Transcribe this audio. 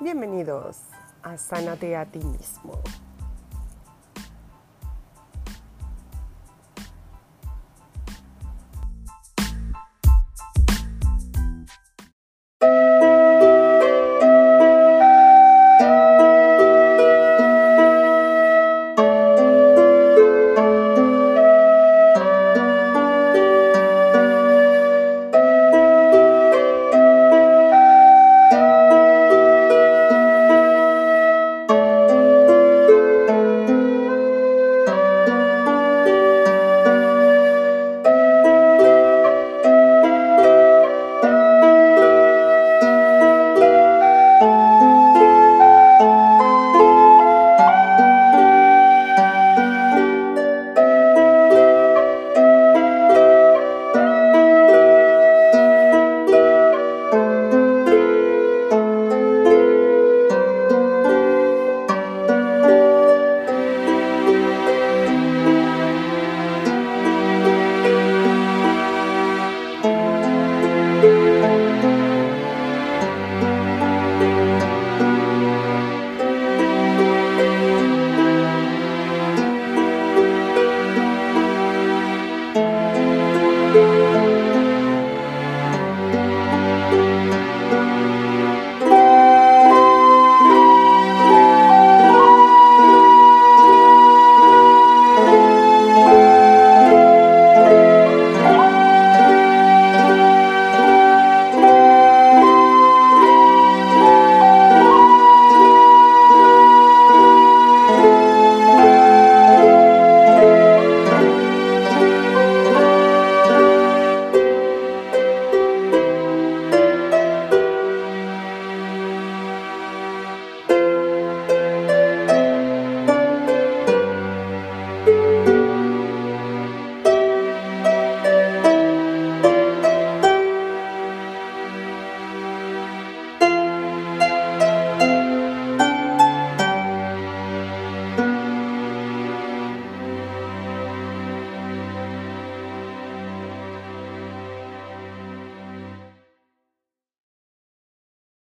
Bienvenidos a Sánate a ti mismo.